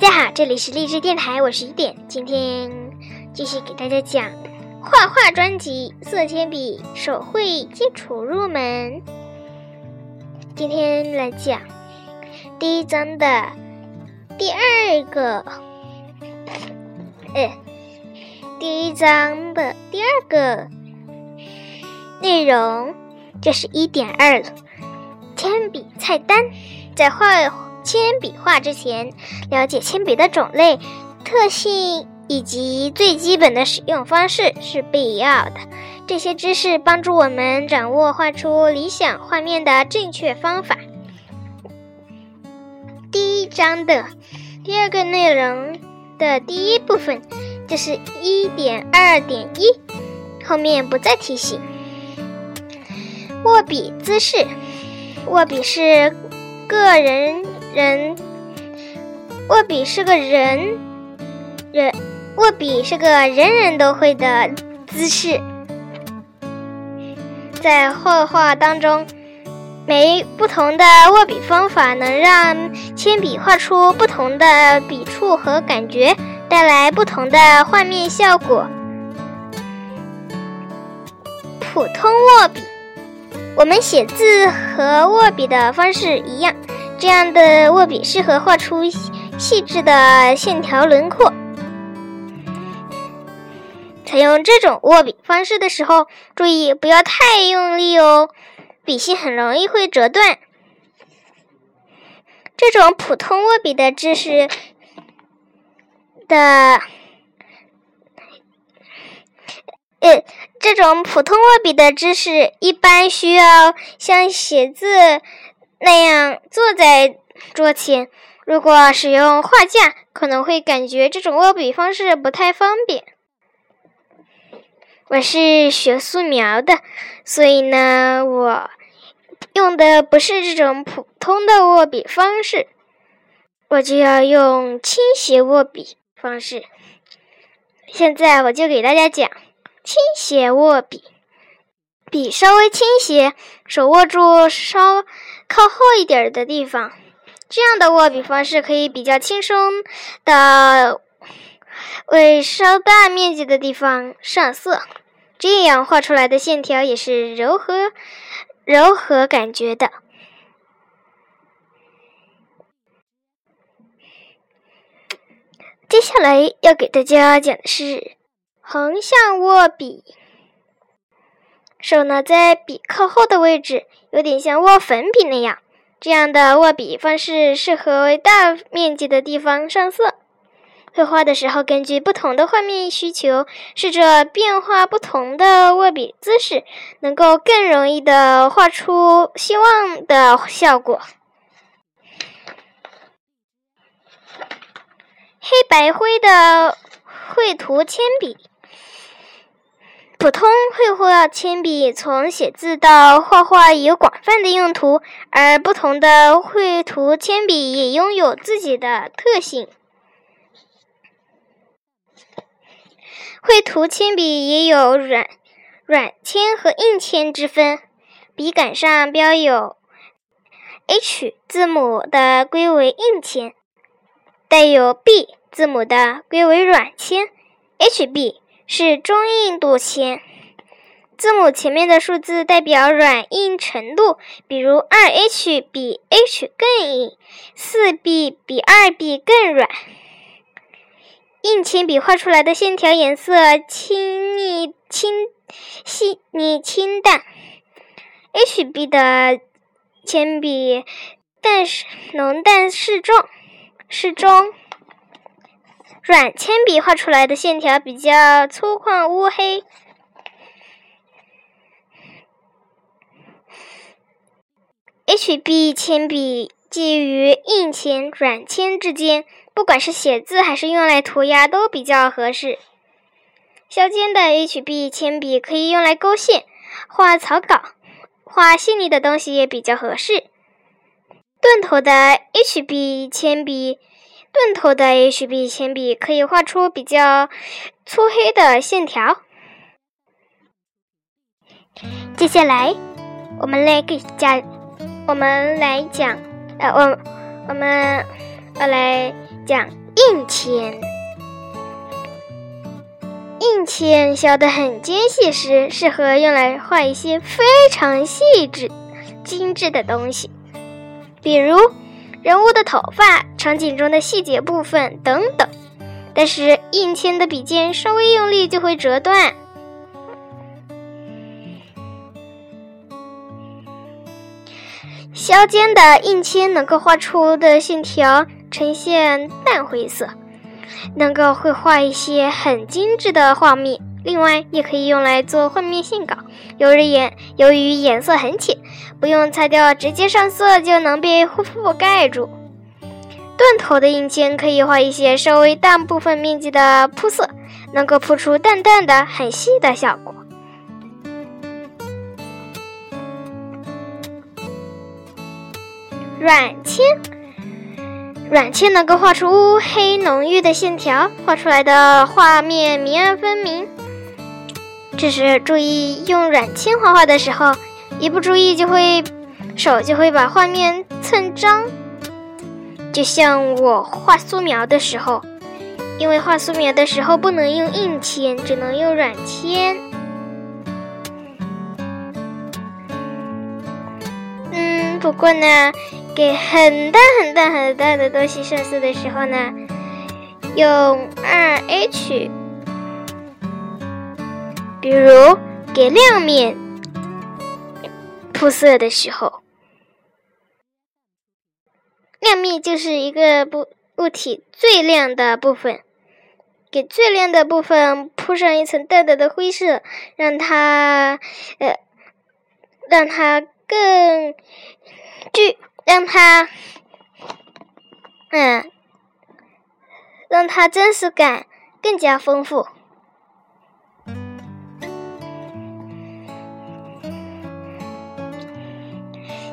大家好，这里是励志电台，我是一点。今天继续给大家讲画画专辑《色铅笔手绘基础入门》。今天来讲第一章的第二个，呃，第一章的第二个内容就是一点二。铅笔菜单，在画。铅笔画之前，了解铅笔的种类、特性以及最基本的使用方式是必要的。这些知识帮助我们掌握画出理想画面的正确方法。第一章的第二个内容的第一部分就是一点二点一，后面不再提醒。握笔姿势，握笔是个人。人握笔是个人人握笔是个人人都会的姿势，在画画当中，每不同的握笔方法能让铅笔画出不同的笔触和感觉，带来不同的画面效果。普通握笔，我们写字和握笔的方式一样。这样的握笔适合画出细致的线条轮廓。采用这种握笔方式的时候，注意不要太用力哦，笔芯很容易会折断。这种普通握笔的知识的，呃，这种普通握笔的知识一般需要像写字。那样坐在桌前，如果使用画架，可能会感觉这种握笔方式不太方便。我是学素描的，所以呢，我用的不是这种普通的握笔方式，我就要用倾斜握笔方式。现在我就给大家讲倾斜握笔。笔稍微倾斜，手握住稍靠后一点的地方，这样的握笔方式可以比较轻松的为稍大面积的地方上色，这样画出来的线条也是柔和、柔和感觉的。接下来要给大家讲的是横向握笔。手呢，在笔靠后的位置，有点像握粉笔那样。这样的握笔方式适合为大面积的地方上色。绘画的时候，根据不同的画面需求，试着变化不同的握笔姿势，能够更容易的画出希望的效果。黑白灰的绘图铅笔。普通绘画铅笔从写字到画画有广泛的用途，而不同的绘图铅笔也拥有自己的特性。绘图铅笔也有软软铅和硬铅之分，笔杆上标有 H 字母的归为硬铅，带有 B 字母的归为软铅，HB。是中硬度铅，字母前面的数字代表软硬程度，比如二 H 比 H 更硬，四 B 比二 B 更软。硬铅笔画出来的线条颜色轻腻、轻细腻、清淡；HB 的铅笔淡浓淡适中，适中。软铅笔画出来的线条比较粗犷乌黑，HB 铅笔介于硬铅、软铅之间，不管是写字还是用来涂鸦都比较合适。削尖的 HB 铅笔可以用来勾线、画草稿、画细腻的东西也比较合适。钝头的 HB 铅笔。钝头的 HB 铅笔可以画出比较粗黑的线条。接下来，我们来给讲，我们来讲，呃，我我们要来讲硬铅。硬铅削得很尖细时，适合用来画一些非常细致、精致的东西，比如人物的头发、场景中的细节部分等等。但是硬铅的笔尖稍微用力就会折断。削尖的硬铅能够画出的线条呈现淡灰色。能够绘画一些很精致的画面，另外也可以用来做画面线稿。由于颜由于颜色很浅，不用擦掉，直接上色就能被覆盖住。钝头的硬铅可以画一些稍微大部分面积的铺色，能够铺出淡淡的、很细的效果。软铅。软铅能够画出乌黑浓郁的线条，画出来的画面明暗分明。这时注意用软铅画画的时候，一不注意就会手就会把画面蹭脏。就像我画素描的时候，因为画素描的时候不能用硬铅，只能用软铅。嗯，不过呢。给很大很大很大的东西上色的时候呢，用二 H。比如给亮面铺色的时候，亮面就是一个不物体最亮的部分，给最亮的部分铺上一层淡淡的灰色，让它呃，让它更具。让它，嗯，让它真实感更加丰富。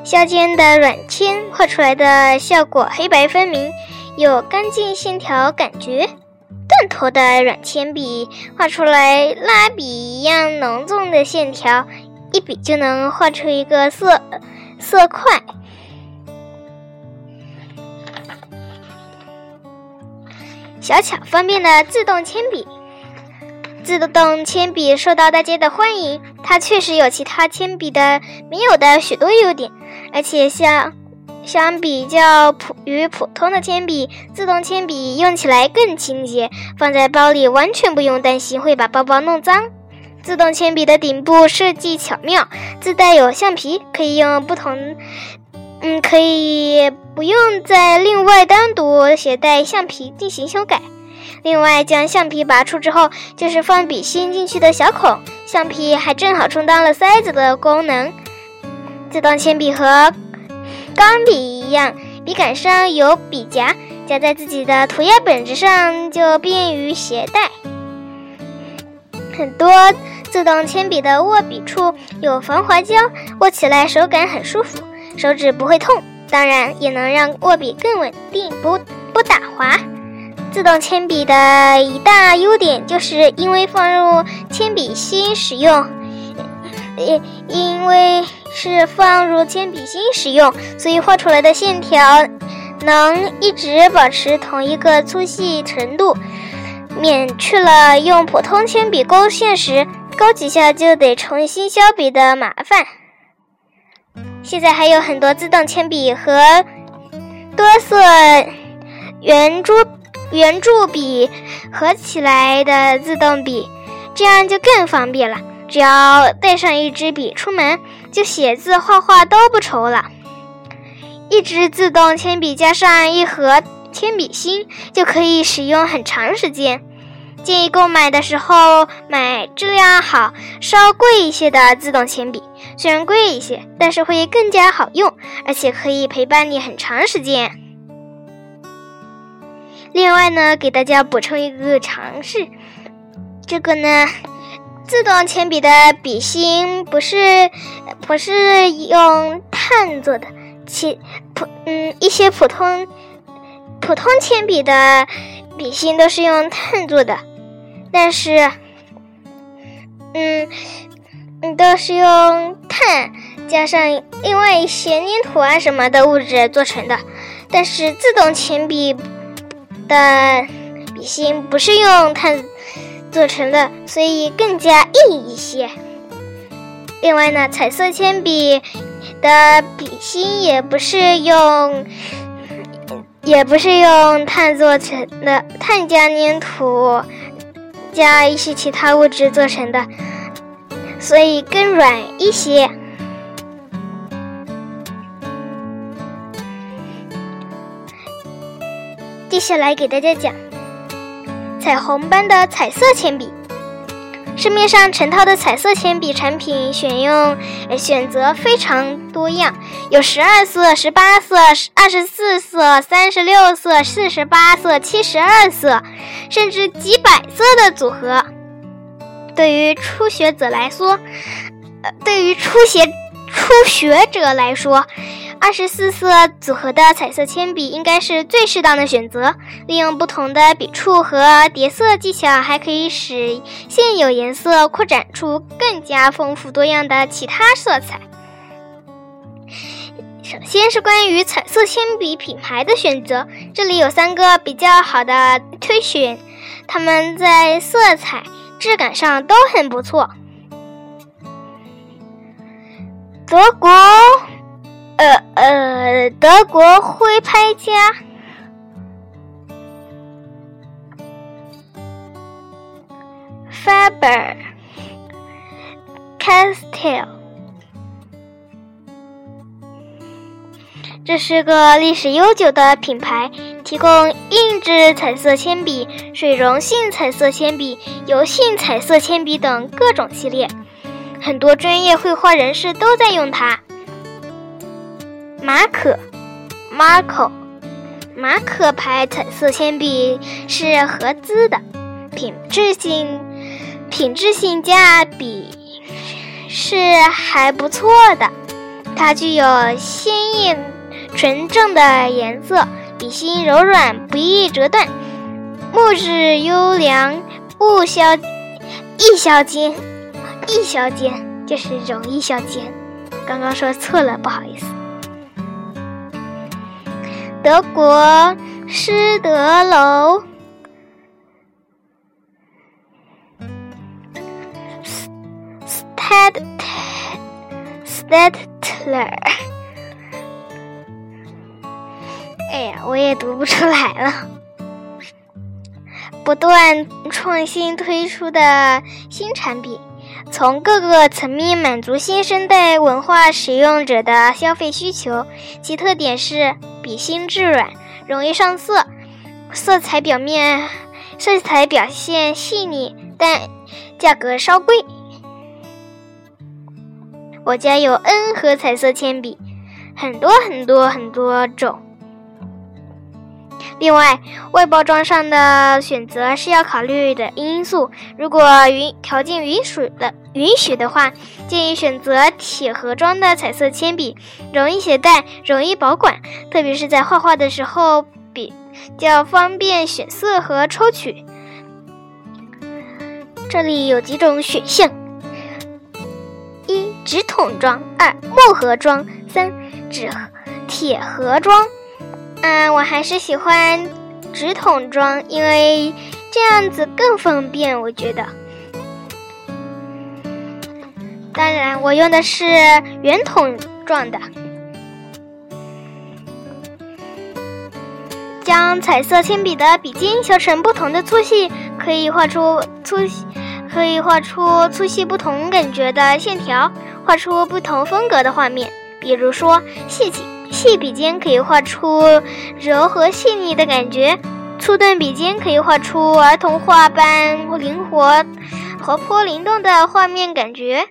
削尖的软铅画出来的效果黑白分明，有干净线条感觉；断头的软铅笔画出来蜡笔一样浓重的线条，一笔就能画出一个色色块。小巧方便的自动铅笔，自动铅笔受到大家的欢迎。它确实有其他铅笔的没有的许多优点，而且相相比较普与普通的铅笔，自动铅笔用起来更清洁，放在包里完全不用担心会把包包弄脏。自动铅笔的顶部设计巧妙，自带有橡皮，可以用不同。嗯，可以不用再另外单独携带橡皮进行修改。另外，将橡皮拔出之后，就是放笔芯进去的小孔，橡皮还正好充当了塞子的功能。自动铅笔和钢笔一样，笔杆上有笔夹，夹在自己的涂鸦本子上就便于携带。很多自动铅笔的握笔处有防滑胶，握起来手感很舒服。手指不会痛，当然也能让握笔更稳定，不不打滑。自动铅笔的一大优点就是因为放入铅笔芯使用，因因为是放入铅笔芯使用，所以画出来的线条能一直保持同一个粗细程度，免去了用普通铅笔勾线时勾几下就得重新削笔的麻烦。现在还有很多自动铅笔和多色圆珠圆珠笔合起来的自动笔，这样就更方便了。只要带上一支笔出门，就写字画画都不愁了。一支自动铅笔加上一盒铅笔芯，就可以使用很长时间。建议购买的时候买质量好、稍贵一些的自动铅笔，虽然贵一些，但是会更加好用，而且可以陪伴你很长时间。另外呢，给大家补充一个常识，这个呢，自动铅笔的笔芯不是不是用碳做的，其普嗯一些普通普通铅笔的笔芯都是用碳做的。但是，嗯，嗯，都是用碳加上另外一些粘土啊什么的物质做成的。但是自动铅笔的笔芯不是用碳做成的，所以更加硬一些。另外呢，彩色铅笔的笔芯也不是用，也不是用碳做成的，碳加粘土加一些其他物质做成的，所以更软一些。接下来给大家讲彩虹般的彩色铅笔。市面上成套的彩色铅笔产品选用选择非常多样，有十二色、十八色、二十四色、三十六色、四十八色、七十二色，甚至几百色的组合。对于初学者来说，呃，对于初学初学者来说。二十四色组合的彩色铅笔应该是最适当的选择。利用不同的笔触和叠色技巧，还可以使现有颜色扩展出更加丰富多样的其他色彩。首先是关于彩色铅笔品牌的选择，这里有三个比较好的推选，它们在色彩、质感上都很不错。德国。呃呃，德国徽拍家，Faber Castell，这是个历史悠久的品牌，提供硬质彩色铅笔、水溶性彩色铅笔、油性彩色铅笔等各种系列，很多专业绘画人士都在用它。马可，Marco，马可牌彩色铅笔是合资的，品质性，品质性价比是还不错的。它具有鲜艳纯正的颜色，笔芯柔软不易折断，木质优良，不消易消尖，易消尖就是容易消尖。刚刚说错了，不好意思。德国施德楼，Stad Stadler，哎呀，我也读不出来了。不断创新推出的新产品。从各个层面满足新生代文化使用者的消费需求。其特点是笔芯质软，容易上色，色彩表面色彩表现细腻，但价格稍贵。我家有 N 盒彩色铅笔，很多很多很多种。另外，外包装上的选择是要考虑的因素。如果允条件允许的允许的话，建议选择铁盒装的彩色铅笔，容易携带，容易保管，特别是在画画的时候比较方便选色和抽取。这里有几种选项：一、纸筒装；二、木盒装；三、纸盒铁盒装。嗯，我还是喜欢纸筒装，因为这样子更方便。我觉得，当然我用的是圆筒状的。将彩色铅笔的笔尖削成不同的粗细，可以画出粗细，可以画出粗细不同感觉的线条，画出不同风格的画面。比如说细。细笔尖可以画出柔和细腻的感觉，粗钝笔尖可以画出儿童画般灵活、活泼灵动的画面感觉。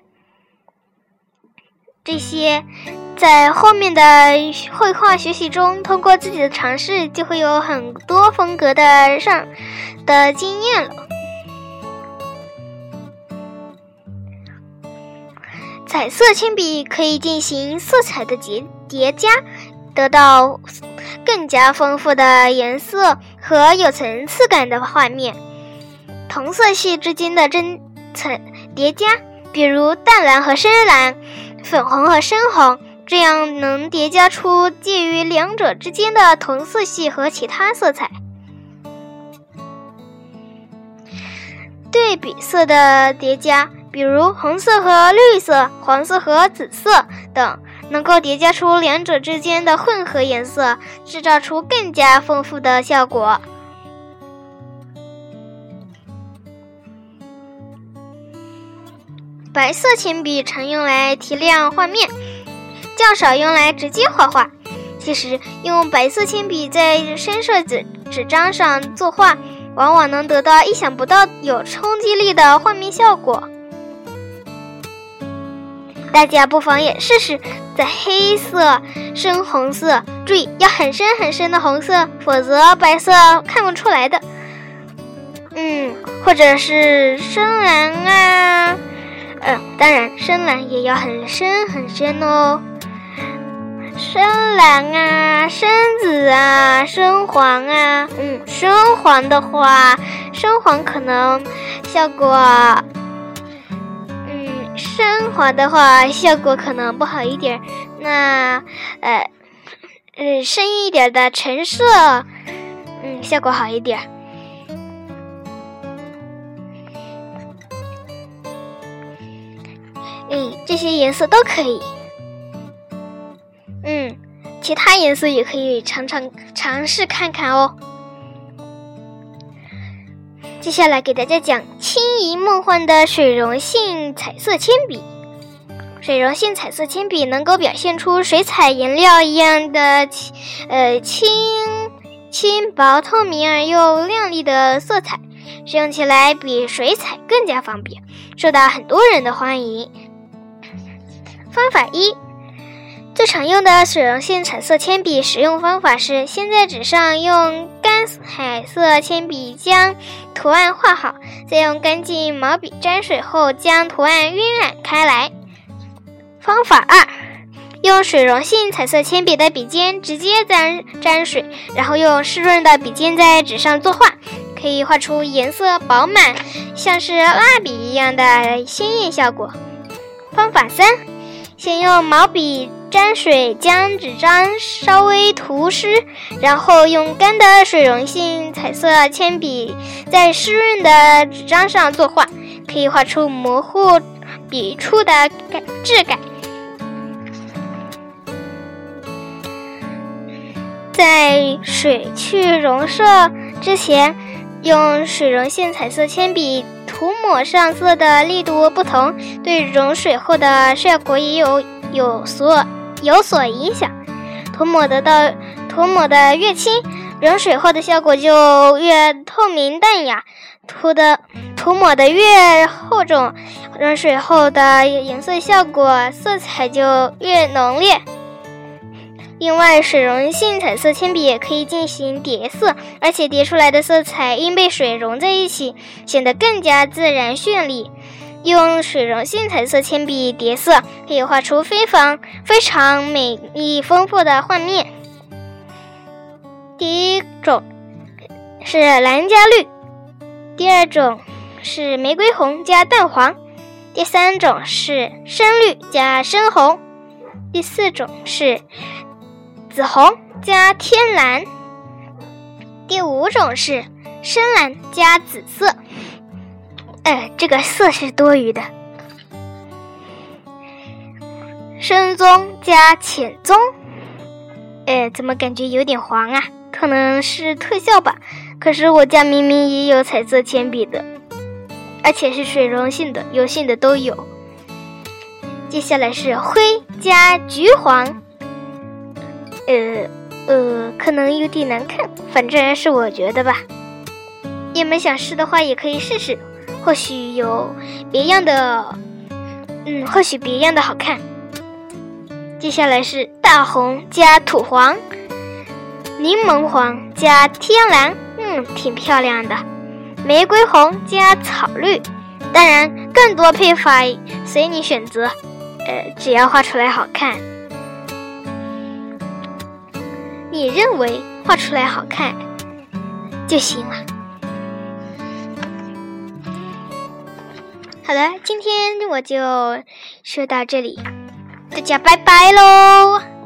这些在后面的绘画学习中，通过自己的尝试，就会有很多风格的上的经验了。彩色铅笔可以进行色彩的叠叠加得到更加丰富的颜色和有层次感的画面同色系之间的真层叠加比如淡蓝和深蓝粉红和深红这样能叠加出介于两者之间的同色系和其他色彩。对比色的叠加比如红色和绿色、黄色和紫色等，能够叠加出两者之间的混合颜色，制造出更加丰富的效果。白色铅笔常用来提亮画面，较少用来直接画画。其实，用白色铅笔在深色纸纸张上作画，往往能得到意想不到、有冲击力的画面效果。大家不妨也试试，在黑色、深红色，注意要很深很深的红色，否则白色看不出来的。嗯，或者是深蓝啊。嗯，当然，深蓝也要很深很深哦。深蓝啊，深紫啊，深黄啊。嗯，深黄的话，深黄可能效果……嗯，深黄的话效果可能不好一点。那呃，呃，深一点的橙色，嗯，效果好一点。嗯，这些颜色都可以。嗯，其他颜色也可以尝尝尝试看看哦。接下来给大家讲青轻盈梦幻的水溶性彩色铅笔。水溶性彩色铅笔能够表现出水彩颜料一样的呃轻轻薄、透明而又亮丽的色彩，使用起来比水彩更加方便，受到很多人的欢迎。方法一，最常用的水溶性彩色铅笔使用方法是：先在纸上用干彩色铅笔将图案画好，再用干净毛笔沾水后将图案晕染开来。方法二，用水溶性彩色铅笔的笔尖直接沾沾水，然后用湿润的笔尖在纸上作画，可以画出颜色饱满，像是蜡笔一样的鲜艳效果。方法三。先用毛笔沾水，将纸张稍微涂湿，然后用干的水溶性彩色铅笔在湿润的纸张上作画，可以画出模糊笔触的感质感。在水去溶色之前，用水溶性彩色铅笔。涂抹上色的力度不同，对溶水后的效果也有有所有所影响。涂抹得到涂抹的越轻，溶水后的效果就越透明淡雅；涂的涂抹的越厚重，溶水后的颜色效果色彩就越浓烈。另外，水溶性彩色铅笔也可以进行叠色，而且叠出来的色彩因被水融在一起，显得更加自然绚丽。用水溶性彩色铅笔叠色，可以画出非常非常美丽丰富的画面。第一种是蓝加绿，第二种是玫瑰红加淡黄，第三种是深绿加深红，第四种是。紫红加天蓝，第五种是深蓝加紫色。哎，这个色是多余的。深棕加浅棕，哎，怎么感觉有点黄啊？可能是特效吧。可是我家明明也有彩色铅笔的，而且是水溶性的、油性的都有。接下来是灰加橘黄。呃呃，可能有点难看，反正是我觉得吧。你们想试的话，也可以试试，或许有别样的，嗯，或许别样的好看。接下来是大红加土黄，柠檬黄加天蓝，嗯，挺漂亮的。玫瑰红加草绿，当然更多配法随你选择，呃，只要画出来好看。你认为画出来好看就行了。好了，今天我就说到这里，大家拜拜喽。